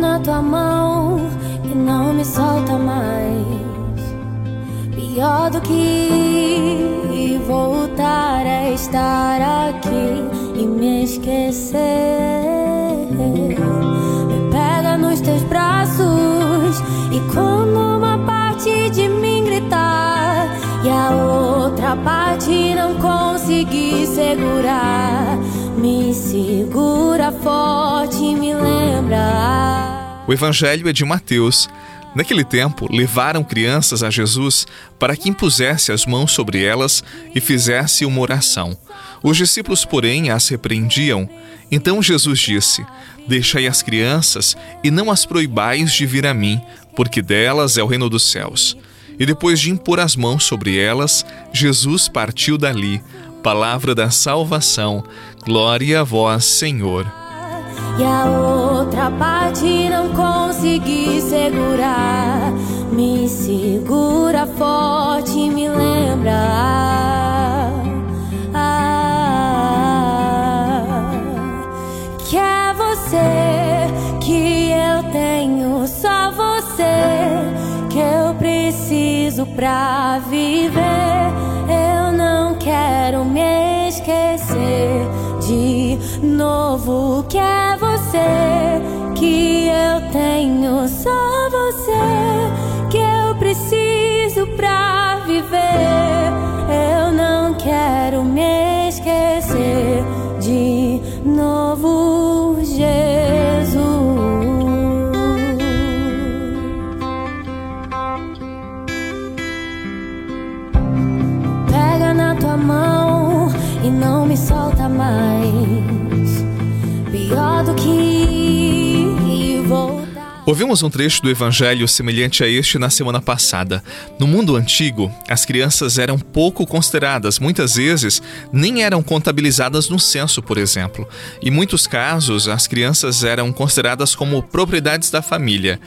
na tua mão e não me solta mais. Pior do que voltar a estar aqui e me esquecer. Me pega nos teus braços e como uma parte de mim gritar e a outra parte não conseguir segurar. Me segura forte. O Evangelho é de Mateus Naquele tempo, levaram crianças a Jesus para que impusesse as mãos sobre elas e fizesse uma oração. Os discípulos, porém, as repreendiam. Então Jesus disse: Deixai as crianças e não as proibais de vir a mim, porque delas é o reino dos céus. E depois de impor as mãos sobre elas, Jesus partiu dali. Palavra da salvação. Glória a vós, Senhor e a outra parte não consegui segurar. Me segura forte, me lembra. Ah, que é você que eu tenho, só você que eu preciso pra viver. Eu não quero me esquecer de novo que é você que eu tenho, só você que eu preciso pra viver. Eu não quero me esquecer de novo, Jesus. Pega na tua mão e não me solta mais pior do que. Ouvimos um trecho do evangelho semelhante a este na semana passada. No mundo antigo, as crianças eram pouco consideradas, muitas vezes nem eram contabilizadas no censo, por exemplo. Em muitos casos, as crianças eram consideradas como propriedades da família.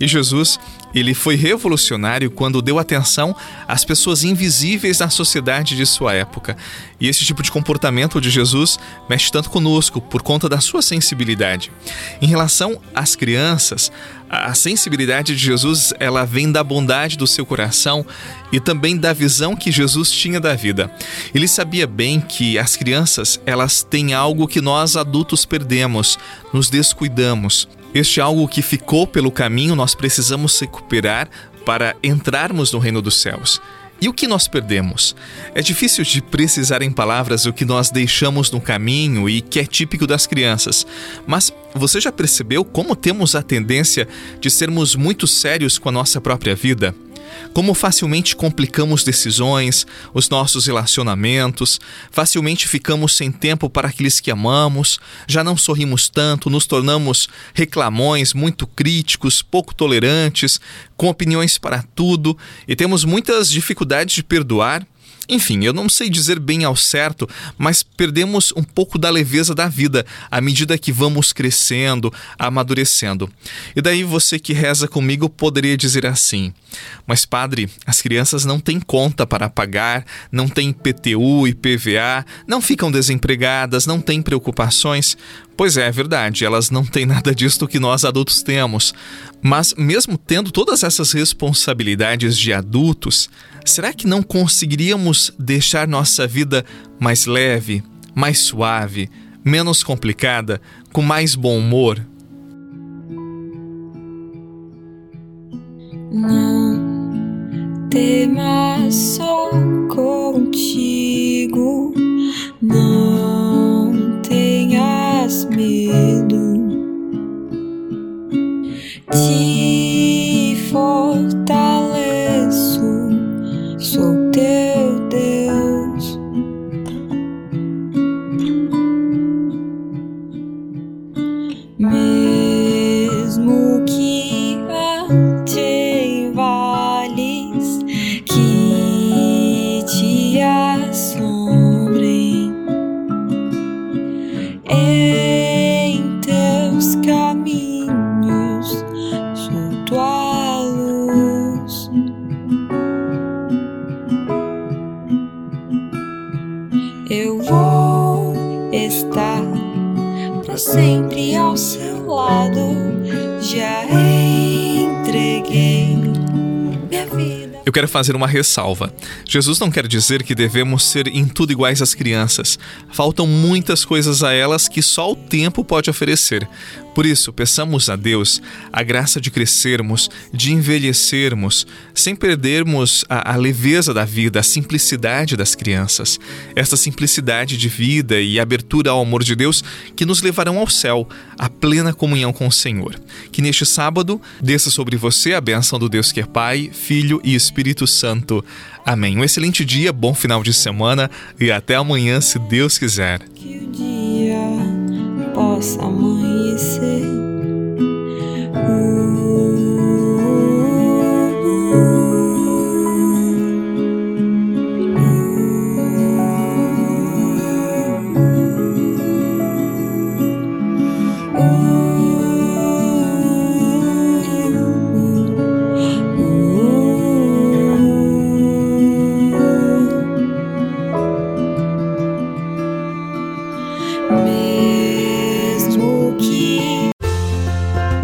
E Jesus, ele foi revolucionário quando deu atenção às pessoas invisíveis na sociedade de sua época. E esse tipo de comportamento de Jesus mexe tanto conosco por conta da sua sensibilidade. Em relação às crianças, a sensibilidade de Jesus, ela vem da bondade do seu coração e também da visão que Jesus tinha da vida. Ele sabia bem que as crianças, elas têm algo que nós adultos perdemos, nos descuidamos. Este algo que ficou pelo caminho nós precisamos recuperar para entrarmos no reino dos céus. E o que nós perdemos? É difícil de precisar em palavras o que nós deixamos no caminho e que é típico das crianças, mas você já percebeu como temos a tendência de sermos muito sérios com a nossa própria vida? Como facilmente complicamos decisões, os nossos relacionamentos, facilmente ficamos sem tempo para aqueles que amamos, já não sorrimos tanto, nos tornamos reclamões, muito críticos, pouco tolerantes, com opiniões para tudo e temos muitas dificuldades de perdoar enfim, eu não sei dizer bem ao certo, mas perdemos um pouco da leveza da vida à medida que vamos crescendo, amadurecendo. E daí você que reza comigo poderia dizer assim: Mas, padre, as crianças não têm conta para pagar, não têm PTU e PVA, não ficam desempregadas, não têm preocupações. Pois é, é verdade, elas não têm nada disso que nós adultos temos. Mas, mesmo tendo todas essas responsabilidades de adultos, será que não conseguiríamos deixar nossa vida mais leve, mais suave, menos complicada, com mais bom humor? Não temas só contigo, não Te lado. já entreguei minha vida. Eu quero fazer uma ressalva. Jesus não quer dizer que devemos ser em tudo iguais às crianças. Faltam muitas coisas a elas que só o tempo pode oferecer. Por isso, peçamos a Deus a graça de crescermos, de envelhecermos, sem perdermos a, a leveza da vida, a simplicidade das crianças. Essa simplicidade de vida e abertura ao amor de Deus que nos levarão ao céu, à plena comunhão com o Senhor. Que neste sábado desça sobre você a bênção do Deus que é Pai, Filho e Espírito Santo. Amém. Um excelente dia, bom final de semana e até amanhã, se Deus quiser. Que o dia possa amanhecer.